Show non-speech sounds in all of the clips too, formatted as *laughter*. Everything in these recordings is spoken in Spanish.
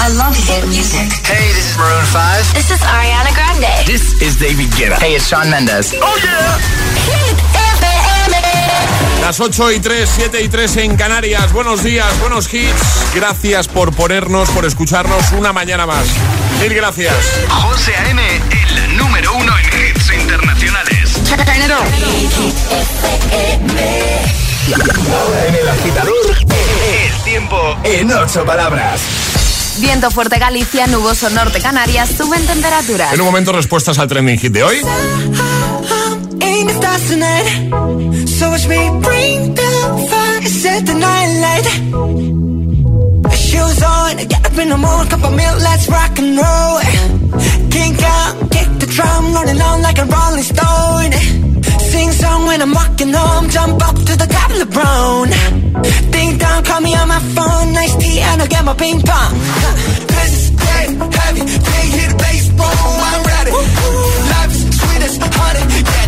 I love hit music. Hey, this is Maroon 5. This is Ariana Grande. This is David Guetta. Hey, it's Sean Mendes. Oh yeah. Hit FM. Las 8 y 3, 7 y 3 en Canarias. Buenos días, buenos hits. Gracias por ponernos, por escucharnos una mañana más. Mil gracias. José A.M., el número uno en hits internacionales. Ahora en el agitador, El tiempo en ocho palabras. Viento fuerte Galicia, nuboso norte Canarias, suben temperaturas. En un momento, respuestas al trending hit de hoy. Shoes on, get up in the morning, cup of milk, let's rock and roll. Kink out, kick the drum, rolling on like a rolling stone. Sing song when I'm walking home, jump up to the top of the brown. Ding dong, call me on my phone, nice tea, and I'll get my ping pong. This is getting heavy, can't hear the bass, I'm ready. Life is sweet as honey, yeah,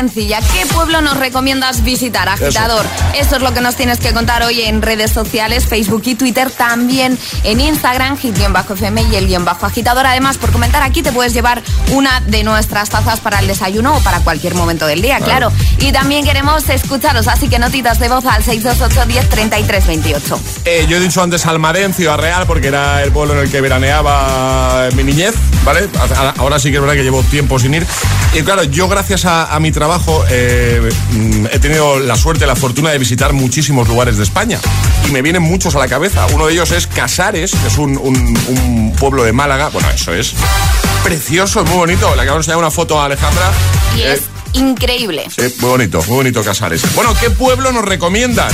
sencilla. ¿Qué pueblo nos recomiendas visitar, agitador? Esto es lo que nos tienes que contar hoy en redes sociales, Facebook y Twitter, también en Instagram, hit-fm y el guion bajo agitador. Además, por comentar aquí te puedes llevar una de nuestras tazas para el desayuno o para cualquier momento del día, claro. Y también queremos escucharos, así que notitas de voz al 628 10 33 28. Eh, yo he dicho antes Almadén, Ciudad Real, porque era el pueblo en el que veraneaba mi niñez, ¿vale? A- a- Ahora sí que es verdad que llevo tiempo sin ir. Y claro, yo gracias a, a mi trabajo eh, mm, he tenido la suerte, la fortuna de visitar muchísimos lugares de España. Y me vienen muchos a la cabeza. Uno de ellos es Casares, que es un, un- un pueblo de Málaga. Bueno, eso es precioso, muy bonito. Le acabo de enseñar una foto a Alejandra. Y Eh, es increíble. Sí, muy bonito, muy bonito Casares. Bueno, ¿qué pueblo nos recomiendas?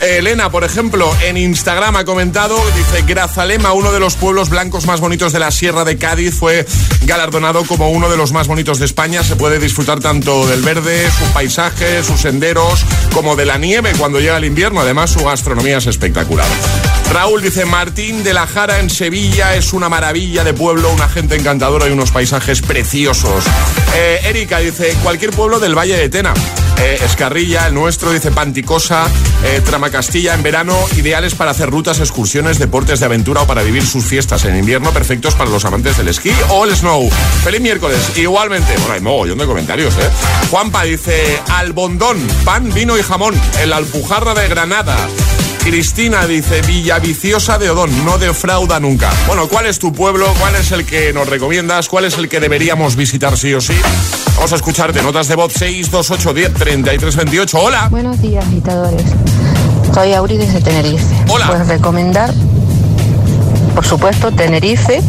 Eh, Elena, por ejemplo, en Instagram ha comentado, dice, Grazalema, uno de los pueblos blancos más bonitos de la Sierra de Cádiz, fue galardonado como uno de los más bonitos de España. Se puede disfrutar tanto del verde, su paisaje, sus senderos, como de la nieve cuando llega el invierno. Además, su gastronomía es espectacular. Raúl dice, Martín de la Jara en Sevilla es una maravilla de pueblo, una gente encantadora y unos paisajes preciosos. Eh, Erika dice, cualquier pueblo del Valle de Tena. Eh, Escarrilla, el nuestro, dice Panticosa, eh, Tramacastilla en verano, ideales para hacer rutas, excursiones, deportes de aventura o para vivir sus fiestas en invierno, perfectos para los amantes del esquí o el snow. Feliz miércoles, igualmente. Bueno, hay mogollón de comentarios, ¿eh? Juanpa dice, Albondón, pan, vino y jamón, en la Alpujarra de Granada. Cristina dice Villaviciosa de Odón, no defrauda nunca. Bueno, ¿cuál es tu pueblo? ¿Cuál es el que nos recomiendas? ¿Cuál es el que deberíamos visitar sí o sí? Vamos a escucharte. Notas de voz 628 10 33 28. Hola. Buenos días, agitadores. Soy Auri desde Tenerife. Hola. Pues recomendar, por supuesto, Tenerife,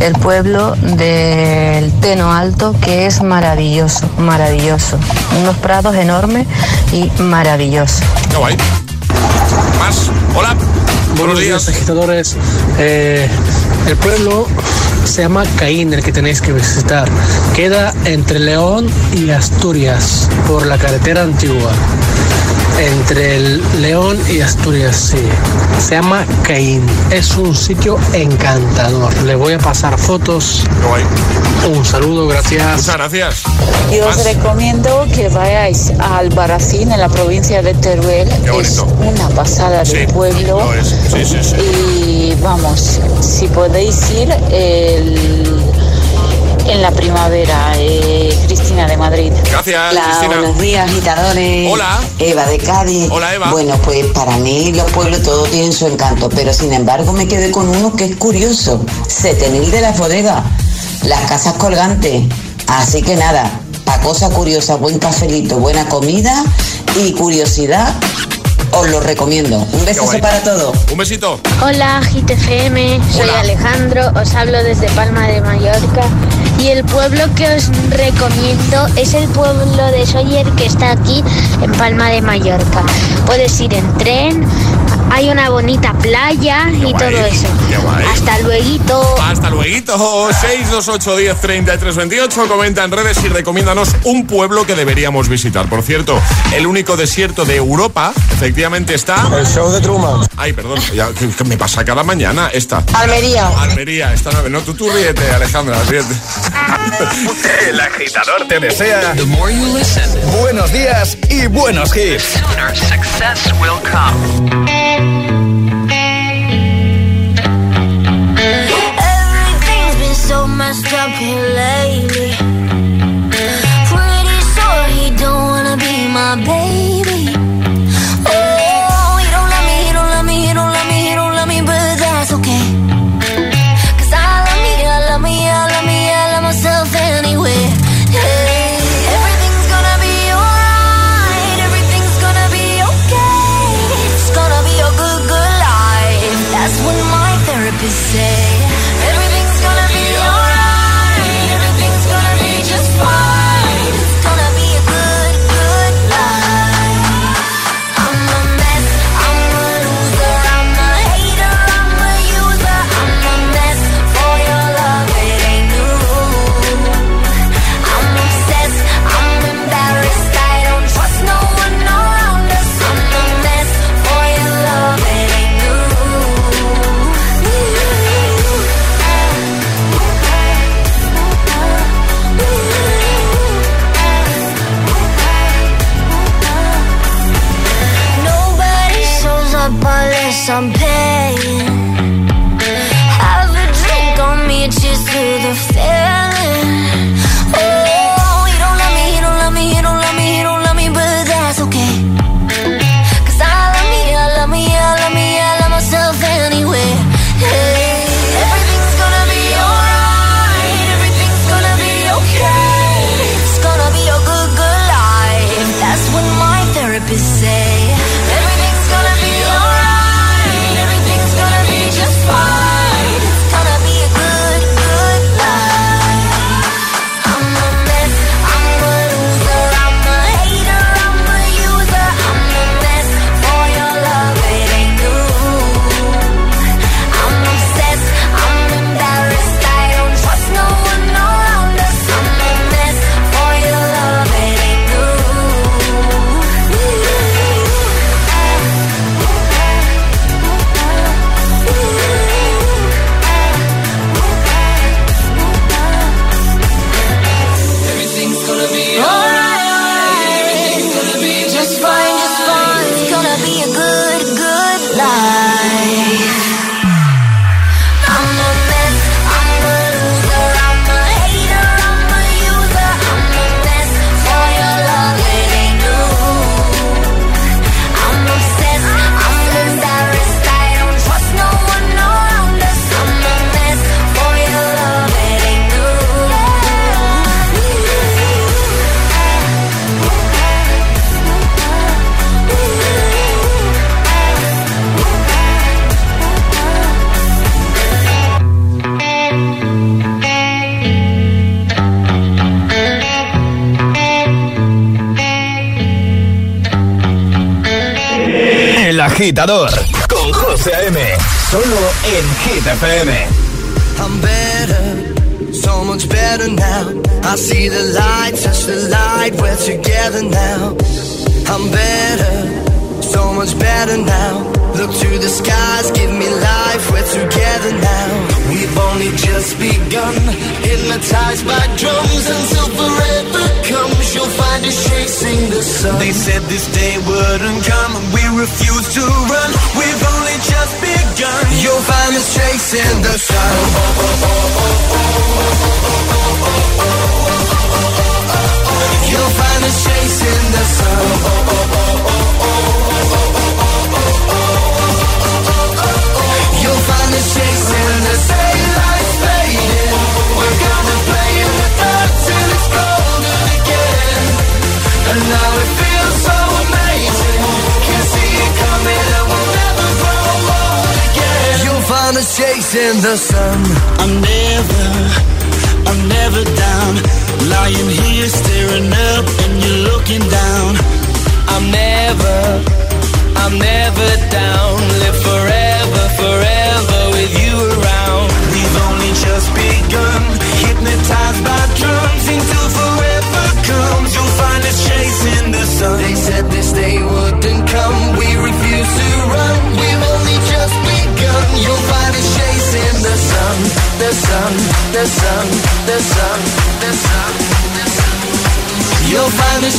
el pueblo del Teno Alto, que es maravilloso, maravilloso. Unos prados enormes y maravilloso. Más. Hola. Buenos días, agitadores. Eh, el pueblo se llama Caín, el que tenéis que visitar. Queda entre León y Asturias, por la carretera antigua. Entre el León y Asturias, sí. Se llama Caín. Es un sitio encantador. Le voy a pasar fotos. Un saludo, gracias. Muchas gracias. Yo os recomiendo que vayáis a Albarracín, en la provincia de Teruel. Qué Es una pasada Sí, de pueblo. lo es. Sí, sí, sí. Y vamos, si podéis ir el- en la primavera, eh, Cristina de Madrid. Gracias, Hola, Cristina. buenos días, agitadores. Hola. Eva de Cádiz. Hola, Eva. Bueno, pues para mí los pueblos todos tienen su encanto, pero sin embargo me quedé con uno que es curioso. Setenil de las bodegas, las casas colgantes. Así que nada, pa' cosa curiosa, buen cafelito, buena comida y curiosidad, os lo recomiendo. Un guay. para todos. Un besito. Hola, GTFM, soy Hola. Alejandro, os hablo desde Palma de Mallorca y el pueblo que os recomiendo es el pueblo de Soller que está aquí en Palma de Mallorca. Puedes ir en tren, hay una bonita playa Qué y guay, todo eso. Hasta luego. Hasta luego. 628 10 33 28. Comenta en redes y recomiéndanos un pueblo que deberíamos visitar. Por cierto, el único desierto de Europa, efectivamente, está. El show de Truman. Ay, perdón, ya, que, que me pasa cada mañana esta. Almería. Almería, esta nave. No, tú, tú ríete, Alejandra, ríete. *laughs* El agitador te desea buenos días y buenos hits. Messed here lately. Pretty sure he don't wanna be my baby. Agitador con José A.M. Solo en Hit FM. I'm better, so much better now. I see the light, touch the light, we're together now. I'm better, so much better now. Look to the skies, give me life, we're together now. We've only just begun, hypnotized by drums until forever. You'll find us chasing the sun. They said this day wouldn't come, and we refuse to run. We've only just begun. You'll find us chasing the sun. You'll find us chasing the sun. And now it feels so amazing. Can see it coming and we'll never grow old again. You'll find us chasing the sun. I'm never, I'm never down. Lying here staring up and you're looking down. I'm never, I'm never down. Live forever, forever with you around. We've only just begun. Sun. They said this day wouldn't come. We refuse to run. We've only just begun. You'll find us chasing the sun, the sun, the sun, the sun, the sun, the sun. You'll find us.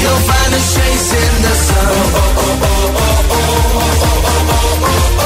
You'll find us chasing the sun. You'll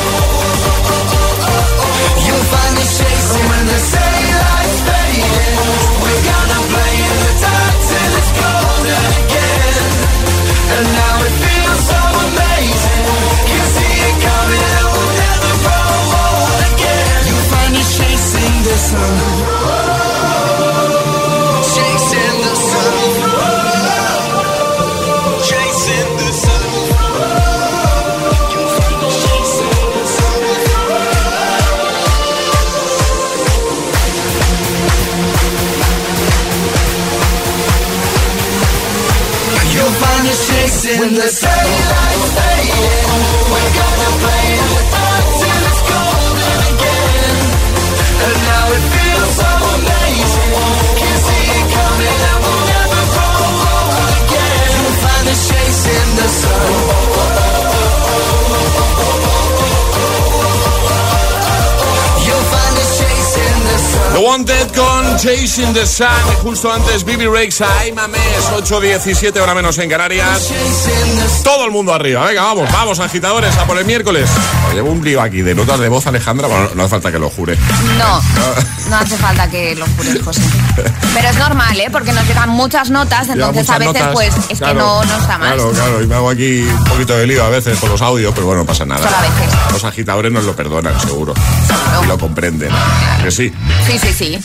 the fading. Play in the dark it's golden again. And now it feels so amazing. Can see it coming and we'll never again. You'll find us chasing the sun. The Wanted con Chasing the Sun. Justo antes, Bibi Rakes, Ay Mames, 8.17, hora menos en Canarias. Todo el mundo arriba. Venga, vamos, vamos, agitadores, a por el miércoles. Llevo un lío aquí de notas de voz, Alejandra. Bueno, no hace falta que lo jure. No, *laughs* no hace falta que lo jures, José. Pero es normal, ¿eh? Porque nos llegan muchas notas, entonces muchas a veces notas. pues es Claro, que no, no está mal. Claro, claro, y me hago aquí un poquito de lío a veces con los audios, pero bueno, no pasa nada. Solo a veces. Los agitadores nos lo perdonan, seguro. Y lo comprenden. Que sí. Sí, sí, sí.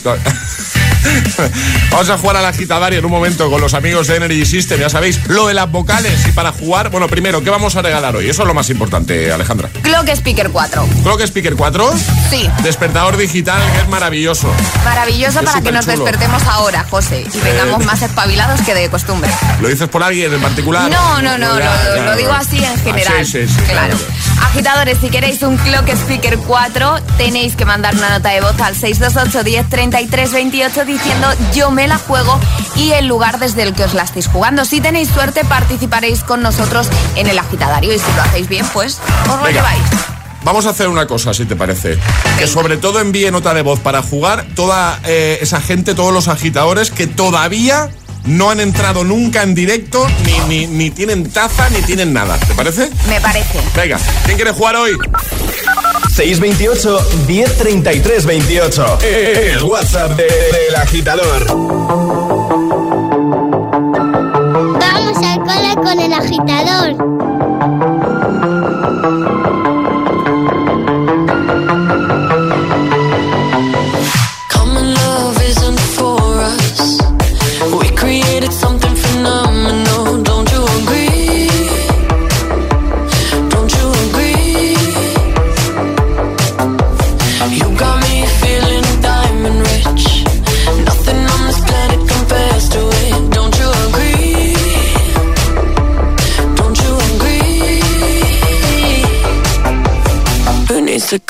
*laughs* Vamos a jugar al agitadario en un momento con los amigos de Energy System, ya sabéis, lo de las vocales. Y para jugar, bueno, primero, ¿qué vamos a regalar hoy? Eso es lo más importante, Alejandra. Clock Speaker 4. Creo que Speaker 4, Sí, despertador digital, que es maravilloso. maravilloso Es para que nos despertemos ahora, José, y vengamos más espabilados que de costumbre. ¿Lo dices por alguien en particular? No, no, no, Ya, lo, ya, lo digo así en Ah, general. sí, sí, sí, claro. Agitadores, si queréis un Clock Speaker 4, tenéis que mandar una nota de voz al 628 10 33 28 diciendo yo me la juego y el lugar desde el que os la estéis jugando. Si tenéis suerte, participaréis con nosotros en el agitadario y si lo hacéis bien, pues os lo Venga. lleváis. Vamos a hacer una cosa, si te parece. Que sobre todo envíe nota de voz para jugar toda eh, esa gente, todos los agitadores que todavía no han entrado nunca en directo, ni, ni, ni tienen taza, ni tienen nada. ¿Te parece? Me parece. Venga, ¿quién quiere jugar hoy? 628 1033 28. El WhatsApp de- del agitador. Vamos al cole con el agitador.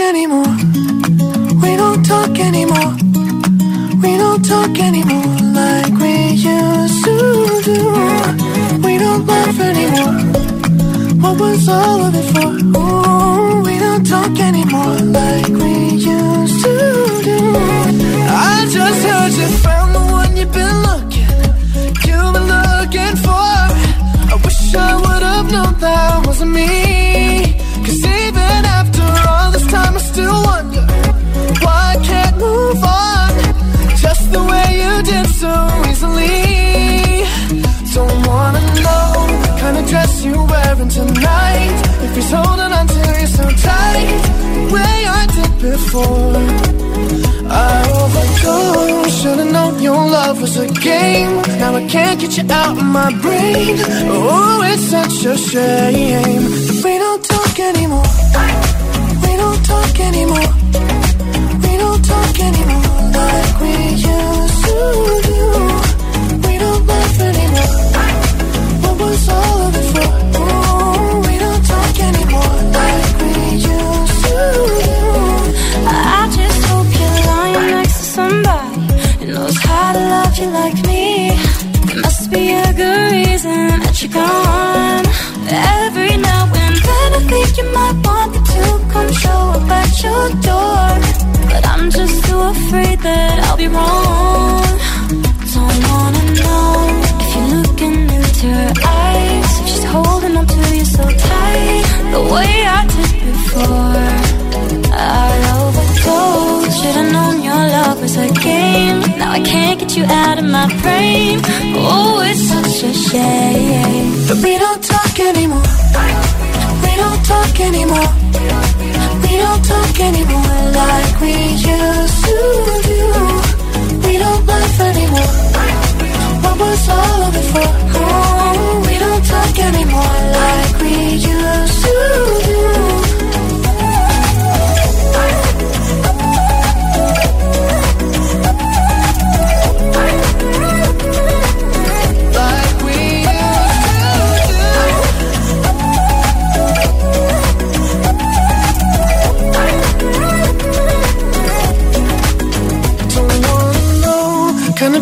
anymore. such a shame. your door, but I'm just too afraid that I'll be wrong. Don't wanna know if you're looking into her eyes, if she's holding on to you so tight, the way I did before. I'll. Should've known your love was a game. Now I can't get you out of my frame. Oh, it's such a shame But we don't talk anymore. We don't talk anymore don't talk anymore like we used to do. We don't laugh anymore. What was all of it for? Oh, we don't talk anymore like we used to do.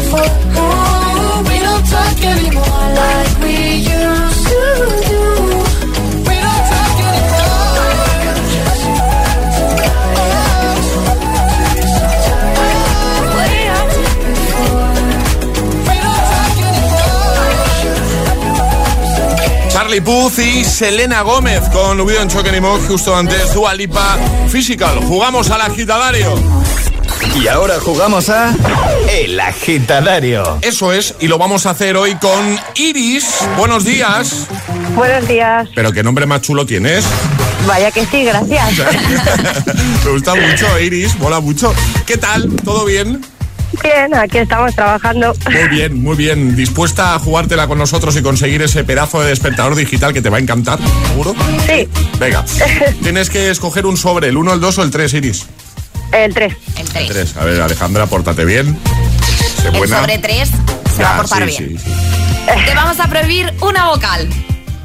We don't anymore we. We don't Charlie Puth y Selena Gómez con en Choque ni Mock, justo antes Dua Lipa Physical. Jugamos al agitadario. Y ahora jugamos a El Agitadario. Eso es, y lo vamos a hacer hoy con Iris. Buenos días. Buenos días. Pero qué nombre más chulo tienes. Vaya que sí, gracias. *laughs* Me gusta mucho, Iris, mola mucho. ¿Qué tal? ¿Todo bien? Bien, aquí estamos trabajando. Muy *laughs* bien, muy bien. ¿Dispuesta a jugártela con nosotros y conseguir ese pedazo de despertador digital que te va a encantar? ¿Seguro? Sí. Venga. *laughs* Tienes que escoger un sobre, el 1, el 2 o el 3, Iris. El 3. El 3. 3. A ver, Alejandra, pórtate bien. Sé El buena. sobre 3 se Ya, va a portar sí, bien. sí, sí. Te vamos a prohibir una vocal.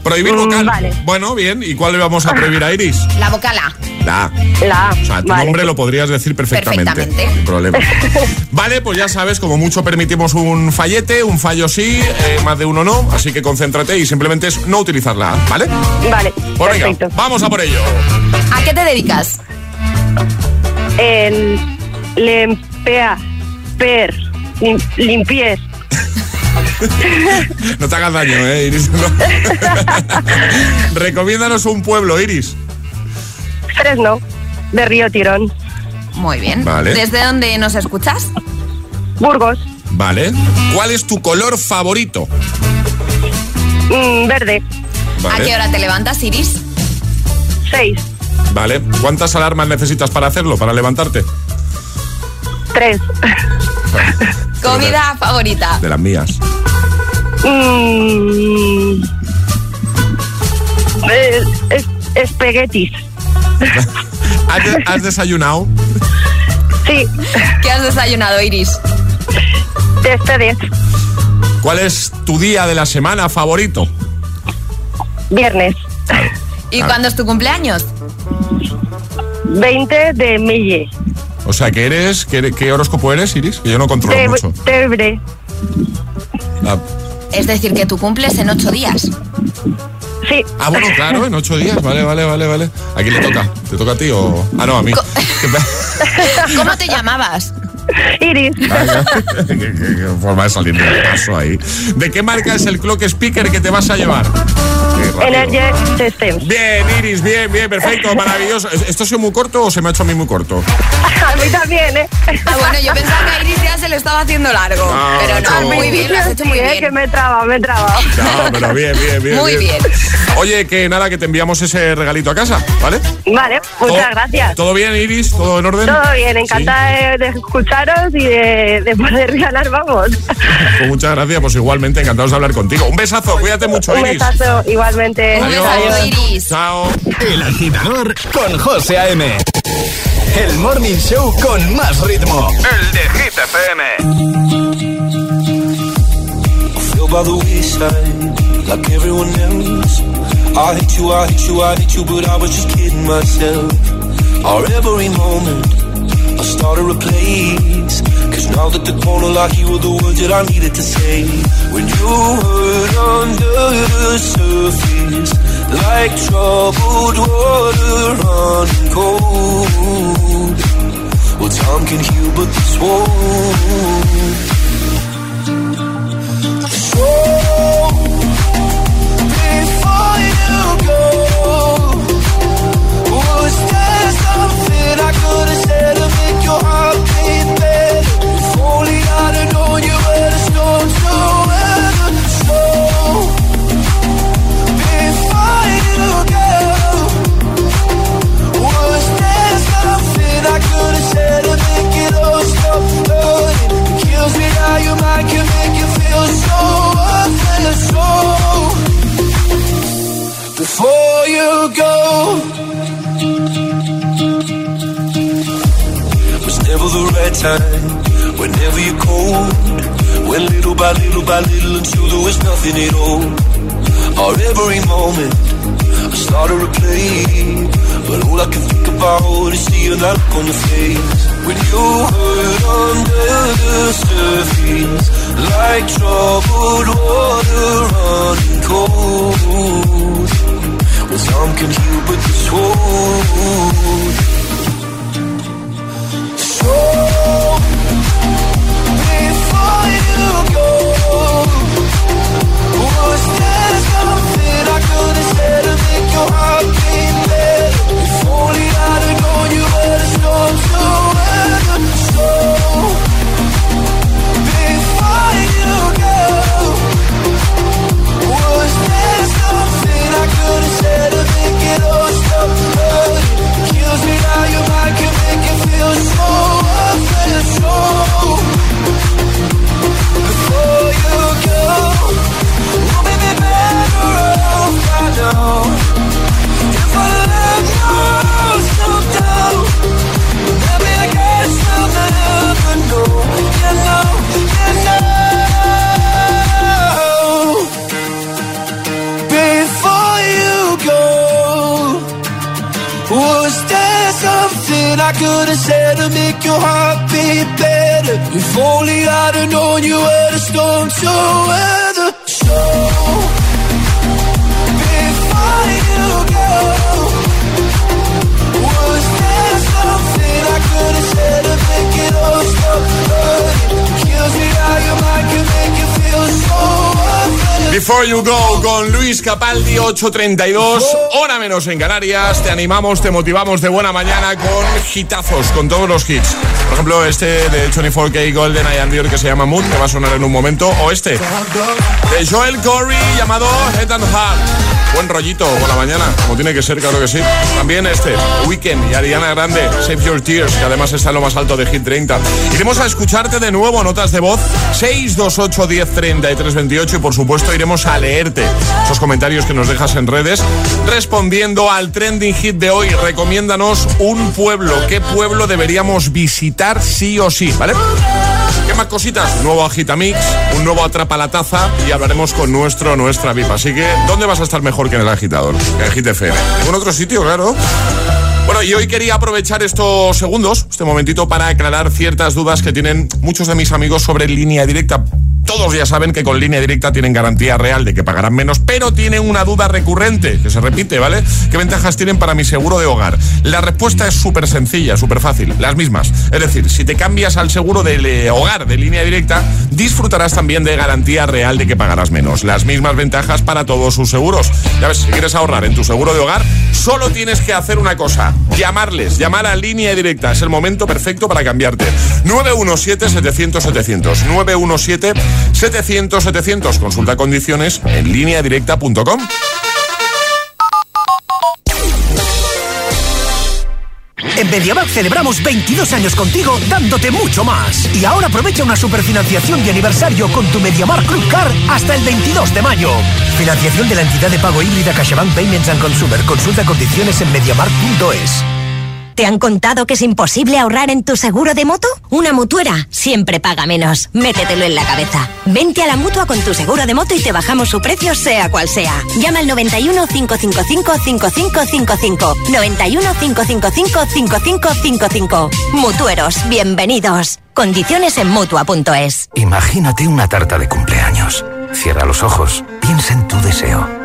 Prohibir Mm, vocal. vale. Bueno, bien. ¿Y cuál le vamos a prohibir a Iris? La vocal A. La A. La A. O sea, tu Vale. nombre lo podrías decir perfectamente. Perfectamente. Sin problema. *laughs* Vale, pues ya sabes, como mucho permitimos un fallete, un fallo sí, eh, más de uno no. Así que concéntrate y simplemente es no utilizarla, ¿vale? Vale, Pues venga, perfecto. vamos a por ello. ¿A qué te dedicas? El lempea, per, lim- limpies. *laughs* No te hagas daño, ¿eh, Iris? No. *laughs* Recomiéndanos un pueblo, Iris. Fresno, de Río Tirón. Muy bien. Vale. ¿Desde dónde nos escuchas? Burgos, Vale. ¿Cuál es tu color favorito? mm, verde, Vale. ¿A qué hora te levantas, Iris? 6, Vale. ¿Cuántas alarmas necesitas para hacerlo, para levantarte? 3. Comida favorita. De las mías. Mm, es- espaguetis. *laughs* ¿Has, de- has desayunado? Sí, ¿Qué has desayunado, Iris? de ustedes. ¿Cuál es tu día de la semana favorito? Viernes, ¿Y cuándo es tu cumpleaños? 20 de Mille. O sea, que eres, ¿qué, qué horóscopo eres, Iris? Que yo no controlo Te- mucho. Tebre. Ah, Es decir, que tú cumples en ocho días. Sí. ah, bueno, claro, en ocho días. Vale, vale, vale, vale. ¿A quién le toca? ¿Te toca a ti o...? Ah, no, a mí. *laughs* ¿Cómo te llamabas? Iris. *laughs* ¿Qué, qué- qué forma de salir del paso ahí. ¿De qué marca es el clock speaker que te vas a llevar? Energy Systems. Bien, Iris, bien, bien, perfecto, *laughs* maravilloso. ¿Esto ha sido muy corto o se me ha hecho a mí muy corto? A mí también, ¿eh? Ah, bueno, yo pensaba que a Iris ya se lo estaba haciendo largo. No, pero no, muy bien, lo has hecho muy Sí, eh, que bien. me he trabado, me he trabado. No, pero bien, bien, bien. Muy bien. Oye, que nada, que te enviamos ese regalito a casa, ¿vale? Vale, muchas ¿Todo- gracias. ¿Todo bien, Iris? ¿Todo en orden? Todo bien, encantada de, de escucharos y de, de poder ganar, vamos. Pues muchas gracias, pues igualmente encantados de hablar contigo. Un besazo, cuídate mucho, Un Iris. besazo igualmente. Un besazo, Iris. Chao. El Agitador con José A.M. El Morning Show con más ritmo. El de Hit FM. feel by the wayside like everyone else. I hate you, I hate you, I hate you, but I was just kidding myself. Our every moment, I started a place. Cause now that the corner lock, you were the words that I needed to say. When you hurt under the surface, like troubled water running cold. Well, time can heal, but this won't. So, before you go, about is seeing that look on your face. When you hurt under the surface, like troubled water running cold. Well, some can heal, but this won't. So, before you go, was there something I could have said to make your heart I let down, maybe I. You know, you know. Before you go, was there something I could have said to make your heart beat better? If only I'd have known you were the storm to weather. So, Kills me how your mind can make you feel so unfair. Before You Go con Luis Capaldi, 8.32, hora menos en Canarias. Te animamos, te motivamos de buena mañana con hitazos, con todos los hits. Por ejemplo, este de 24K Golden I Dior que se llama Mood, que va a sonar en un momento. O este, de Joel Corey, llamado Head and Heart. Buen rollito por la mañana, como tiene que ser, claro que sí. También este, Weekend y Ariana Grande, Save Your Tears, que además está en lo más alto de Hit 30. Iremos a escucharte de nuevo, notas de voz, 628 10 33 28 y por supuesto iremos a leerte esos comentarios que nos dejas en redes respondiendo al trending hit de hoy. Recomiéndanos un pueblo. ¿Qué pueblo deberíamos visitar sí o sí? ¿Vale? ¿Qué más cositas? Nuevo Agitamix, un nuevo Atrapa la Taza y hablaremos con nuestro, nuestra VIP. Así que, ¿dónde vas a estar mejor que en el agitador? En el Hit FM. ¿En otro sitio, claro? Bueno, y hoy quería aprovechar estos segundos, este momentito, para aclarar ciertas dudas que tienen muchos de mis amigos sobre línea directa. Todos ya saben que con línea directa tienen garantía real de que pagarán menos, pero tienen una duda recurrente, que se repite, ¿vale? ¿Qué ventajas tienen para mi seguro de hogar? La respuesta es súper sencilla, súper fácil, las mismas. Es decir, si te cambias al seguro de hogar de línea directa, disfrutarás también de garantía real de que pagarás menos. Las mismas ventajas para todos sus seguros. Ya ves, si quieres ahorrar en tu seguro de hogar, solo tienes que hacer una cosa, llamarles, llamar a línea directa. Es el momento perfecto para cambiarte. 917-700-700. 917-700-700. Consulta condiciones en lineadirecta.com. En MediaMarkt celebramos 22 años contigo dándote mucho más. Y ahora aprovecha una superfinanciación de aniversario con tu MediaMarkt Club Car hasta el 22 de mayo. Financiación de la entidad de pago híbrida CaixaBank Payments and Consumer. Consulta condiciones en mediamarkt.es. ¿Te han contado que es imposible ahorrar en tu seguro de moto? Una mutuera siempre paga menos. Métetelo en la cabeza. Vente a la mutua con tu seguro de moto y te bajamos su precio sea cual sea. Llama al 91 555 5555. 91 555 5555. Mutueros, bienvenidos. Condiciones en mutua.es. Imagínate una tarta de cumpleaños. Cierra los ojos, piensa en tu deseo.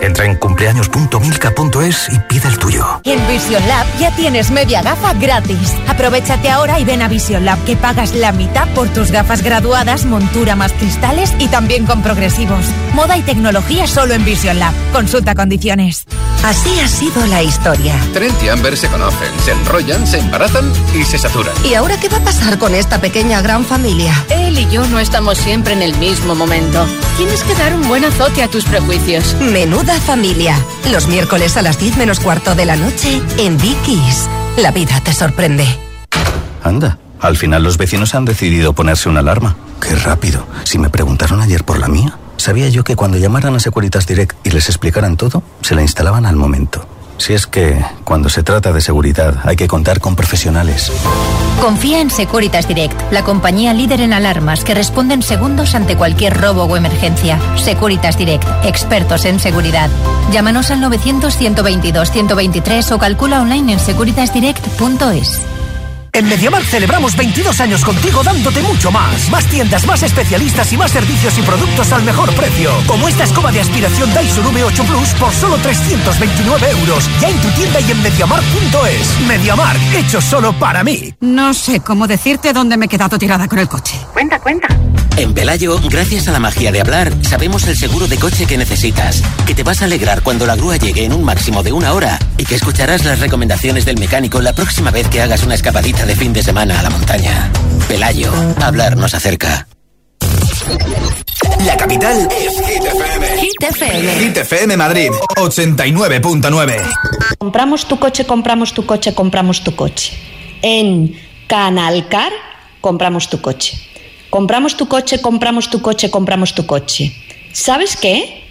Entra en cumpleaños.milka.es y pide el tuyo. En Vision Lab ya tienes media gafa gratis. Aprovechate ahora y ven a Vision Lab que pagas la mitad por tus gafas graduadas, montura más cristales y también con progresivos. Moda y tecnología solo en Vision Lab. Consulta condiciones. Así ha sido la historia. Trent y Amber se conocen, se enrollan, se embarazan y se saturan. ¿Y ahora qué va a pasar con esta pequeña gran familia? Él y yo no estamos siempre en el mismo momento. Tienes que dar un buen azote a tus prejuicios. Menuda familia. Los miércoles a las 10 menos cuarto de la noche en Dickies. La vida te sorprende. Anda, Al final los vecinos han decidido ponerse una alarma. Qué rápido. Si me preguntaron ayer por la mía, sabía yo que cuando llamaran a Securitas Direct y les explicaran todo, se la instalaban al momento. Si es que, cuando se trata de seguridad, hay que contar con profesionales. Confía en Securitas Direct, la compañía líder en alarmas que responde en segundos ante cualquier robo o emergencia. Securitas Direct, expertos en seguridad. Llámanos al 900-122-123 o calcula online en securitasdirect.es. En MediaMark celebramos 22 años contigo dándote mucho más. Más tiendas, más especialistas y más servicios y productos al mejor precio. Como esta escoba de aspiración Dyson V8 Plus por solo 329 euros. Ya en tu tienda y en MediaMark.es. MediaMark, hecho solo para mí. No sé cómo decirte dónde me he quedado tirada con el coche. Cuenta, cuenta. En Pelayo, gracias a la magia de hablar, sabemos el seguro de coche que necesitas, que te vas a alegrar cuando la grúa llegue en un máximo de una hora y que escucharás las recomendaciones del mecánico la próxima vez que hagas una escapadita de fin de semana a la montaña. Pelayo, hablar nos acerca. La capital es Hit FM. Hit FM. Hit FM Madrid, 89.9. Compramos tu coche, compramos tu coche, compramos tu coche. En Canalcar, compramos tu coche. Compramos tu coche, compramos tu coche, compramos tu coche. ¿Sabes qué?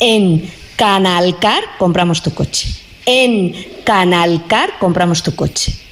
En Canalcar, compramos tu coche. En Canalcar, compramos tu coche.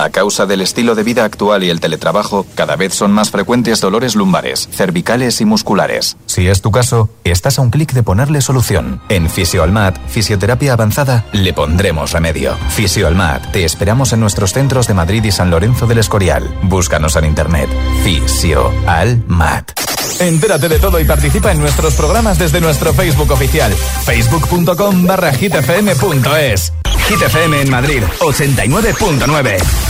A causa del estilo de vida actual y el teletrabajo, cada vez son más frecuentes dolores lumbares, cervicales y musculares. Si es tu caso, estás a un clic de ponerle solución. En Fisioalmat, Fisioterapia Avanzada, le pondremos remedio. Fisioalmat, te esperamos en nuestros centros de Madrid y San Lorenzo del Escorial. Búscanos en internet. Fisioalmat. Entérate de todo y participa en nuestros programas desde nuestro Facebook oficial, facebook.com barra hitfm.es. Hit FM en Madrid, 89.9.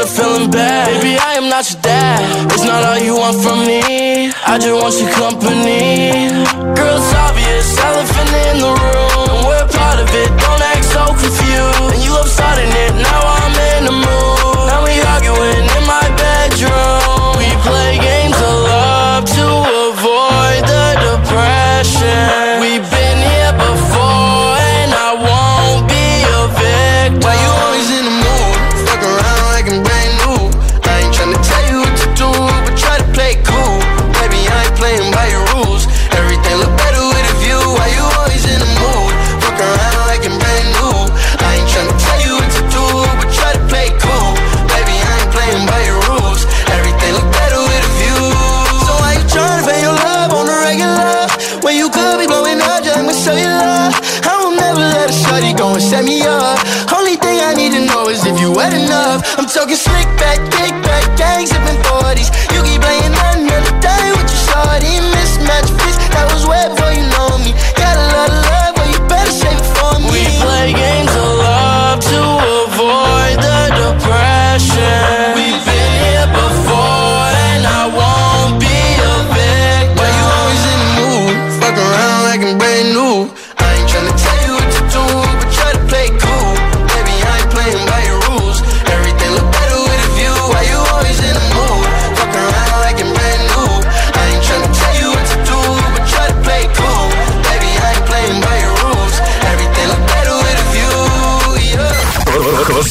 I'm feeling bad. Baby, I am not your dad. It's not all you want from me. I just want your company. Girl, it's obvious, elephant in the room. And we're part of it, don't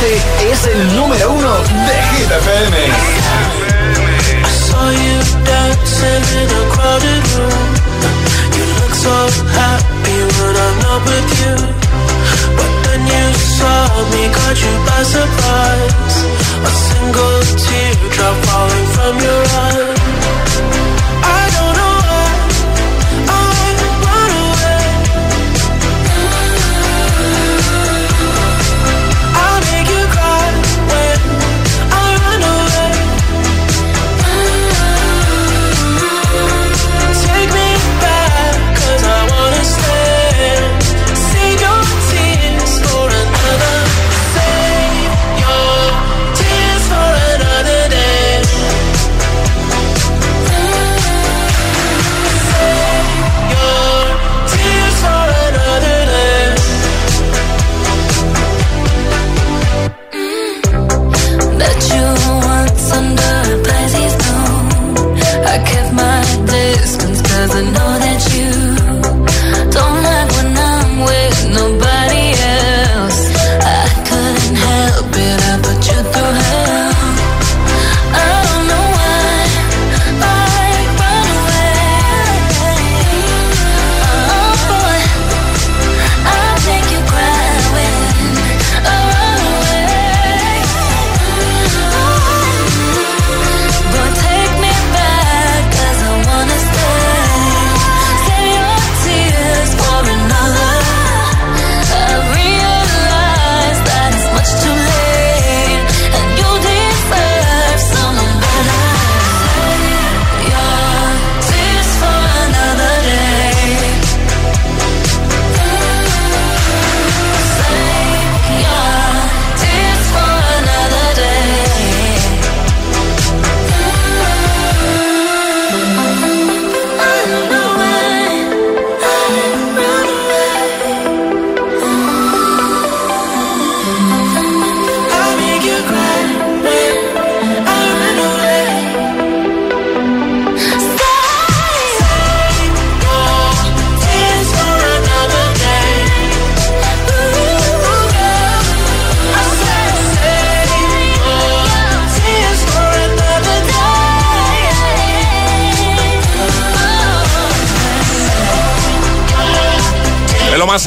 Este es el número uno de Hit FM. I saw you dancing in a crowded room. You look so happy when I'm not with you. But then you saw me, caught you by surprise. A single teardrop falling from your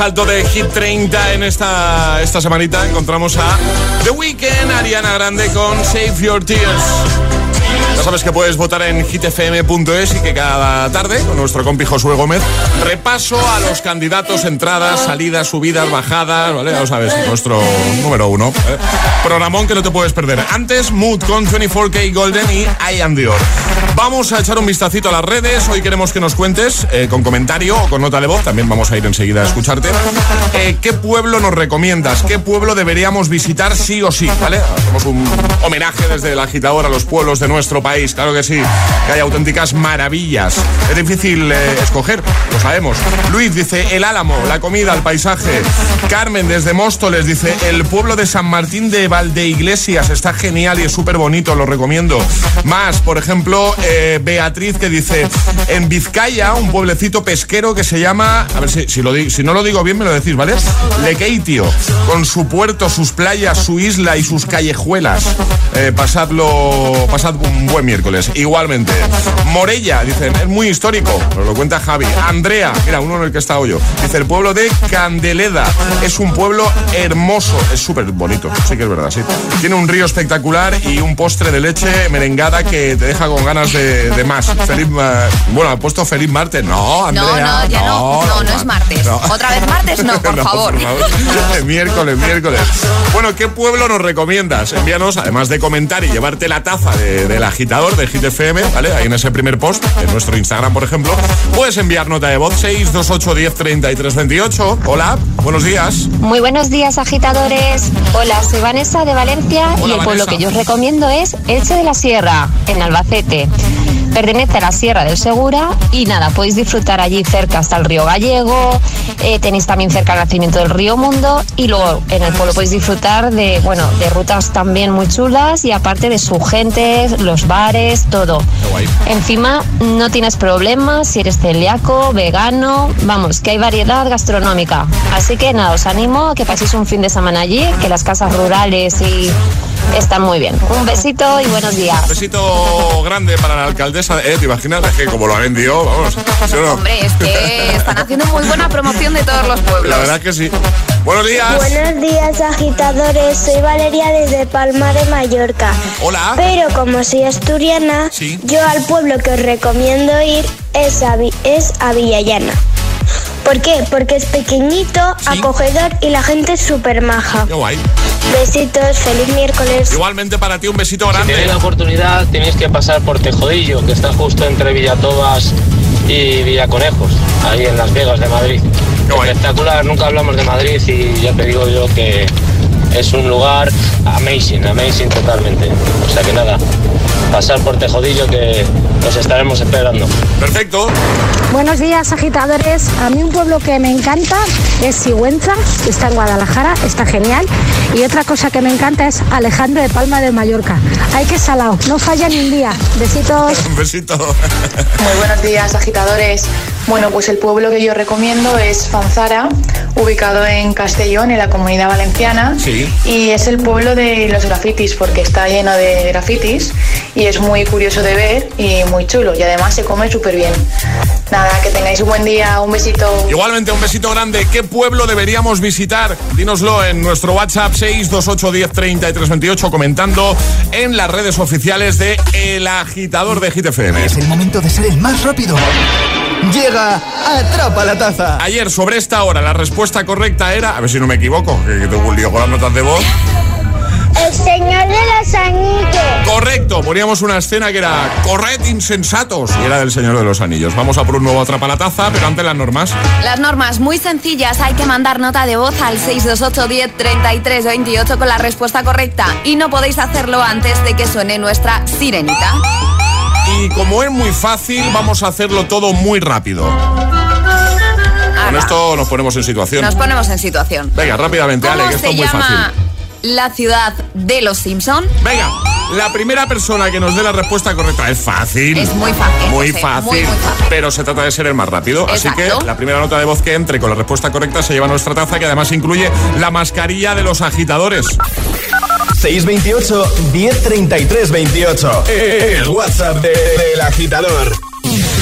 Salto de Hit 30 en esta, esta semanita encontramos a The Weeknd, Ariana Grande con Save Your Tears. Ya sabes que puedes votar en hitfm.es y que cada tarde, con nuestro compi Josué Gómez, repaso a los candidatos, entradas, salidas, subidas, bajadas, ¿vale? Ya lo sabes, nuestro número uno. ¿eh? Programón que no te puedes perder. Antes, Mood con 24K Golden y I Am The Dior. Vamos a echar un vistacito a las redes. Hoy queremos que nos cuentes eh, con comentario o con nota de voz. También vamos a ir enseguida a escucharte. Eh, ¿Qué pueblo nos recomiendas? ¿Qué pueblo deberíamos visitar sí o sí? ¿Vale? Hacemos un homenaje desde el agitador a los pueblos de nuestro país. Claro que sí. Que hay auténticas maravillas. Es difícil eh, escoger, lo sabemos. Luis dice el Álamo, la comida, el paisaje. Carmen desde Móstoles dice el pueblo de San Martín de Valdeiglesias. Está genial y es súper bonito, lo recomiendo. Más, por ejemplo, eh, Beatriz que dice en Vizcaya, un pueblecito pesquero que se llama, a ver si, si, lo, si no lo digo bien me lo decís, ¿vale? Lekeitio, con su puerto, sus playas, su isla y sus callejuelas. Eh, pasadlo, pasad un buen miércoles. Igualmente. Morella, dicen, es muy histórico, nos lo cuenta Javi. Andrea, mira, uno en el que está yo. Dice, el pueblo de Candeleda es un pueblo hermoso, es súper bonito, sí que es verdad, sí. Tiene un río espectacular y un postre de leche merengada que te deja con ganas de, más. *laughs* Feliz, bueno, ha puesto feliz martes. No, Andrea. No, no, ya no. No, no, es martes. Otra vez martes, no, *laughs* por favor. *laughs* miércoles, miércoles. Bueno, ¿qué pueblo nos recomiendas? Envíanos, además de comentar y llevarte la taza del agitador de Hit FM, ¿vale? Ahí en ese primer post, en nuestro Instagram, por ejemplo, puedes enviar nota de voz 628 10 33 28. Hola, buenos días. Muy buenos días, agitadores. Hola, soy Vanessa de Valencia y el pueblo que yo os recomiendo es Elche de la Sierra, en Albacete. Pertenece a la Sierra del Segura y nada, podéis disfrutar allí cerca hasta el río Gallego, eh, tenéis también cerca el nacimiento del río Mundo y luego en el pueblo podéis disfrutar de, bueno, de rutas también muy chulas y aparte de su gente, los bares, todo. Encima no tienes problemas si eres celíaco, vegano, vamos, que hay variedad gastronómica. Así que nada, os animo a que paséis un fin de semana allí, que las casas rurales y están muy bien. Un besito y buenos días. Un besito grande para la alcaldesa. ¿eh? ¿Te imaginas? Es que como lo ha vendido, vamos. Hombre, es que están haciendo muy buena promoción de todos los pueblos. La verdad que sí. Buenos días. Buenos días, agitadores. Soy Valeria desde Palma de Mallorca. Hola. Pero como soy asturiana, yo al pueblo que os recomiendo ir es a, es a Villallana. ¿Por qué? Porque es pequeñito, acogedor y la gente es súper maja. Qué guay. Besitos, feliz miércoles. Igualmente para ti un besito grande. Si tenéis la oportunidad, tenéis que pasar por Tejodillo, que está justo entre Villatobas y Villaconejos, ahí en Las Vegas de Madrid. Espectacular, nunca hablamos de Madrid y ya te digo yo que es un lugar amazing, amazing totalmente. O sea que nada, pasar por Tejodillo que nos estaremos esperando. Perfecto. Buenos días, agitadores. A mí un pueblo que me encanta es Sigüenza, que está en Guadalajara, está genial. Y otra cosa que me encanta es Alejandro de Palma de Mallorca. Hay que salado, no falla ni un día. Besitos. *laughs* un besito. Muy buenos días, agitadores. Bueno, pues el pueblo que yo recomiendo es Fanzara, ubicado en Castellón, en la comunidad valenciana. Sí. Y es el pueblo de los grafitis, porque está lleno de grafitis y es muy curioso de ver y muy chulo. Y además se come súper bien. Nada, que tengáis un buen día, un besito. Igualmente, un besito grande. ¿Qué pueblo deberíamos visitar? Dínoslo en nuestro WhatsApp 628103328 comentando en las redes oficiales de El Agitador de GTFM. Es el momento de ser el más rápido. Llega, atrapa la taza. Ayer sobre esta hora la respuesta correcta era, a ver si no me equivoco, que, tengo un lío con las notas de voz. El Señor de los Anillos. Correcto, poníamos una escena que era Corred insensatos y era del Señor de los Anillos. Vamos a por un nuevo atrapa la taza, pero antes las normas. Las normas muy sencillas, hay que mandar nota de voz al 628 10 33 28 con la respuesta correcta y no podéis hacerlo antes de que suene nuestra sirenita. Y como es muy fácil, vamos a hacerlo todo muy rápido. Con esto nos ponemos en situación. Nos ponemos en situación. Venga, rápidamente, Ale, que esto es muy fácil. La ciudad de los Simpson. Venga, la primera persona que nos dé la respuesta correcta es fácil. Es muy fácil. Muy fácil. Pero se trata de ser el más rápido. Así que la primera nota de voz que entre con la respuesta correcta se lleva nuestra taza, que además incluye la mascarilla de los agitadores. 628 1033 28. El WhatsApp del de, agitador.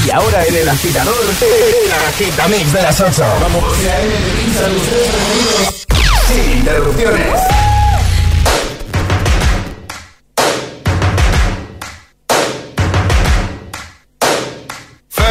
Y ahora en el agitador, el agitamix de las 8. Vamos. Sin interrupciones.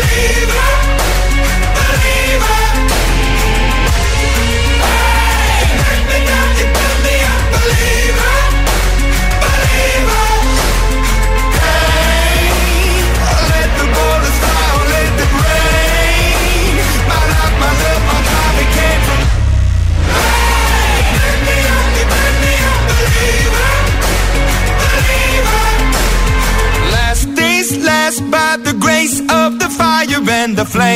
And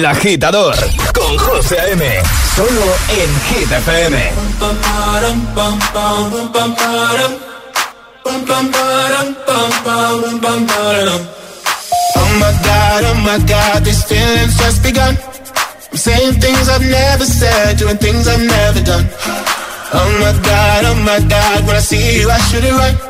El agitador con José A.M. Solo en Hit. Oh my god, oh my god, these feelings just begun. I'm saying things I've never said, doing things I've never done. Oh my god, oh my god, when I see you, I should it right.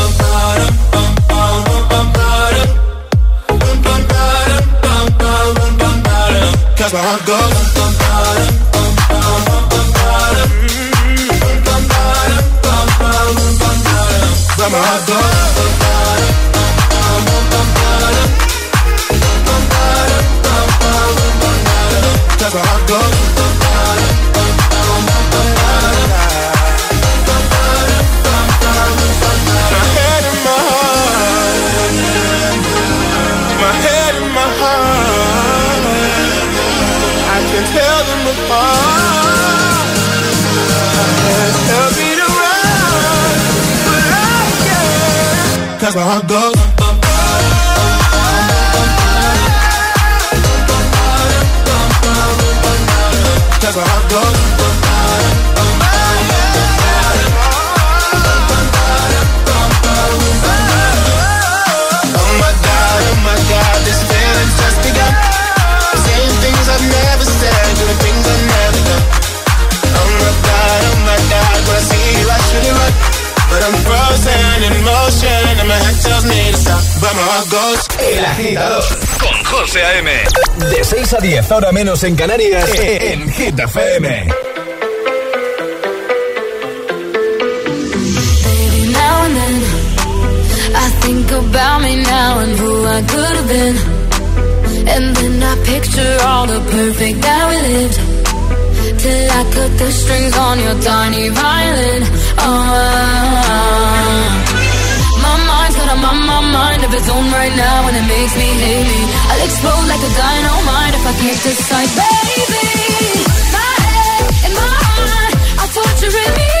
But my heart goes. Cause my heart goes. casada. I'm frozen in motion and my head tells me to stop. But my heart goes. El agitador Con José A.M. de 6 a 10, ahora menos en Canarias, en Hit FM. Baby, now and then I think about me now and who I could have been. And then I picture all the perfect that we lived. Till I cut the strings on your tiny violin. Oh, my mind's got a my, my mind of its own right now, and it makes me me. I'll explode like a dynamite if I can't decide, baby. My head and my heart are torturing me.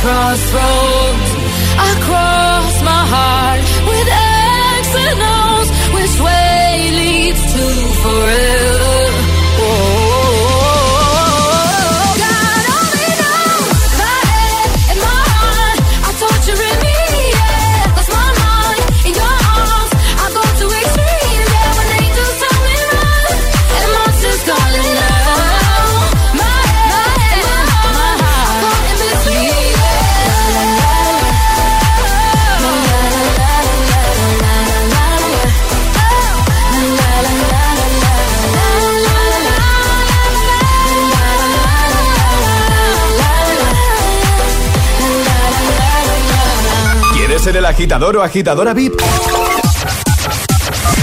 Crossroads. Agitador o agitadora VIP?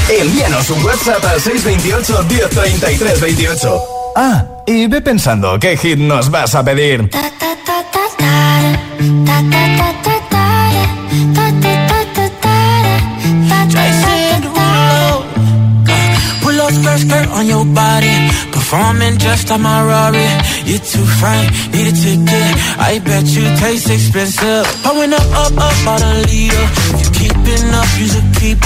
Envíanos un WhatsApp al 628 1033 28. Ah, y ve pensando qué hit nos vas a pedir. Performing just like my Rari. You're too fine, need a ticket. I bet you taste expensive. Pouring up, up, up, out a leader. If you keeping up, you should keep.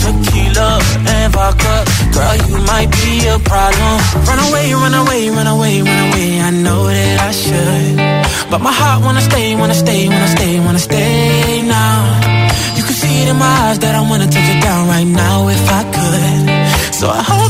Tequila and vodka. Girl, you might be a problem. Run away, run away, run away, run away. I know that I should. But my heart wanna stay, wanna stay, wanna stay, wanna stay now. You can see it in my eyes that I wanna take it down right now if I could. So I hope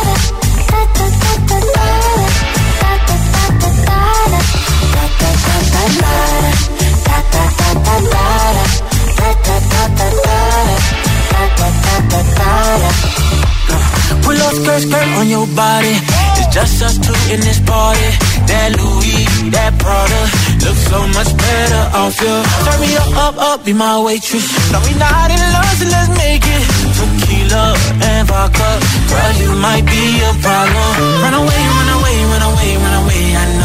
Pull body. It's just us two in this party. That Louis, that Prada, looks so much better off you. Turn me up, up, up, be my waitress. No, we not in love, so let's make it. Tequila and vodka, girl, you might be a problem. Run away, run away, run away, run away. I know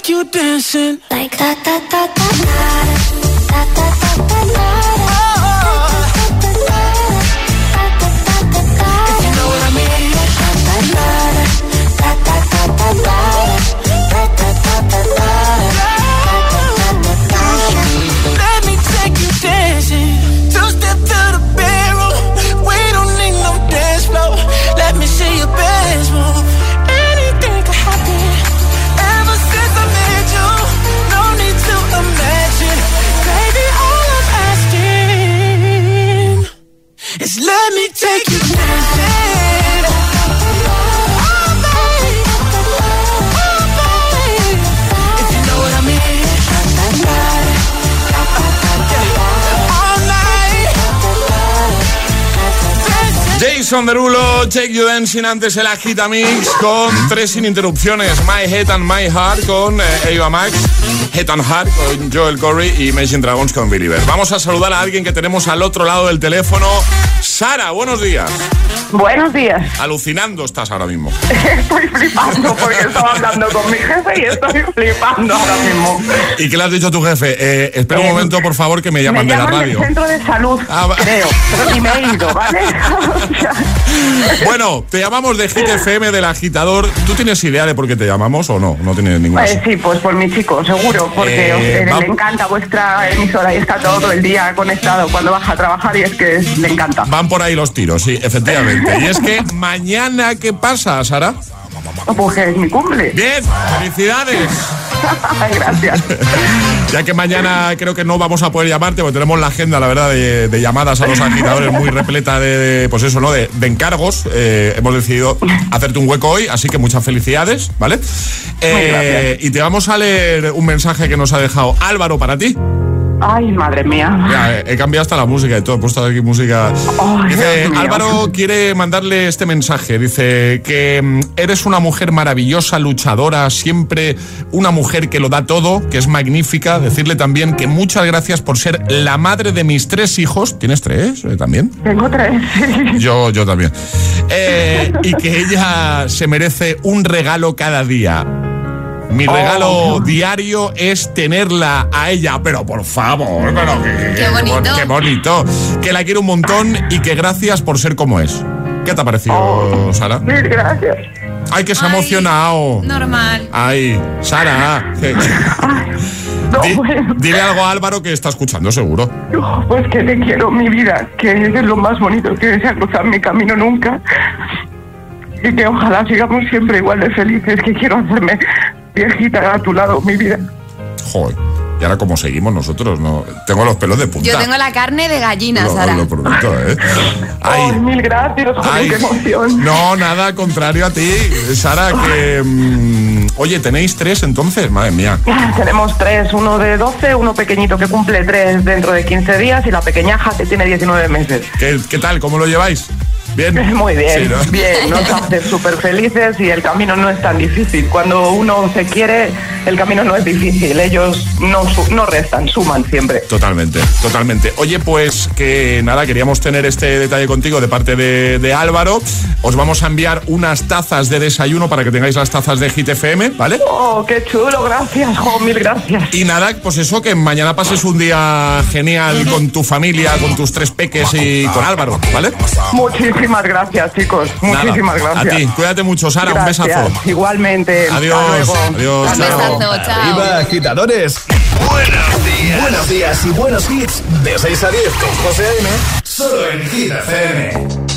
take you dancing. Like da da da da da da da da. Jason Derulo, Take You Dancing antes el Agita Mix con tres sin interrupciones. My Head and My Heart con eh, Eva Max, Head and Heart con Joel Corey y Imagine Dragons con Believer. Vamos a saludar a alguien que tenemos al otro lado del teléfono. Sara, buenos días. Buenos días. Alucinando estás ahora mismo. Estoy flipando porque estaba hablando con mi jefe y estoy flipando ahora mismo. ¿Y qué le has dicho a tu jefe? Eh, espera un Eh, momento, por favor, que me llaman me de la llaman radio. del centro de salud, Ah, creo. Y me he ido, ¿vale? *laughs* Bueno, te llamamos de Hit FM del agitador. ¿Tú tienes idea de por qué te llamamos o no? No tienes ninguna. Pues sí, pues por mi chico, seguro, porque Eh, eh, le encanta vuestra emisora y está todo el día conectado cuando baja a trabajar y es que es- le encanta. Van por ahí los tiros, sí, efectivamente. Y es que mañana, ¿qué pasa, Sara? Pues que es mi cumple. Bien, felicidades. *laughs* Gracias. *laughs* Ya que mañana creo que no vamos a poder llamarte, porque tenemos la agenda, la verdad, de, de llamadas a los agitadores muy repleta de, de, pues eso, ¿no? De, de encargos. Eh, hemos decidido hacerte un hueco hoy, así que muchas felicidades, ¿vale? Eh, y te vamos a leer un mensaje que nos ha dejado Álvaro para ti. Ay, madre mía. Mira, he cambiado hasta la música y todo, he puesto aquí música. Dice. Álvaro quiere mandarle este mensaje. Dice que mm, eres una mujer maravillosa, luchadora, siempre una mujer que lo da todo, que es magnífica. Decirle también que muchas gracias por ser la madre de mis tres hijos. ¿Tienes tres eh, también? Tengo tres. Yo, yo también. Eh, y que ella se merece un regalo cada día. Mi Oh, regalo diario es tenerla a ella, pero por favor, pero que, Qué bonito. qué bonito. Que la quiero un montón y que gracias por ser como es. ¿Qué te ha parecido, Sara? Mil gracias. Ay, que se ha emocionado. Normal. Ay, Sara. Di- dile algo a Álvaro que está escuchando, seguro. Pues que te quiero, mi vida, que es lo más bonito que se ha cruzado en mi camino nunca. Y que ojalá sigamos siempre igual de felices, que quiero hacerme viejita a tu lado, mi vida. Joder. Y ahora como seguimos nosotros, no tengo los pelos de punta. Yo tengo la carne de gallina, Lo- Sara. Lo prometo, ¿eh? Ay, mil gracias, joder, ay. qué emoción. No, nada, contrario a ti, Sara, que... mm, oye, ¿tenéis tres entonces? Madre mía. Tenemos tres, uno de 12, uno pequeñito que cumple tres dentro de 15 días y la pequeñaja que tiene 19 meses. ¿Qué, qué tal? ¿Cómo lo lleváis? ¿Bien? *laughs* Muy bien, Sí, ¿no? *laughs* bien, nos hace súper felices y el camino no es tan difícil. Cuando uno se quiere, el camino no es difícil. Ellos no, no restan, suman siempre. Totalmente, totalmente. Oye, pues que nada, queríamos tener este detalle contigo de parte de, de Álvaro. Os vamos a enviar unas tazas de desayuno para que tengáis las tazas de Hit FM, ¿vale? Oh, qué chulo, gracias, jo, mil gracias. Y nada, pues eso, que mañana pases un día genial con tu familia, con tus tres peques y con Álvaro, ¿vale? Muchísimas gracias, chicos. Nada, Muchísimas gracias. A ti, cuídate mucho, Sara, Gracias, un besazo. Igualmente. Adiós, adiós, Hasta chao. luego. Arriba, agitadores. Buenos días. Buenos días y buenos hits. De 6 a 10 con José A.M. Solo en Hit FM.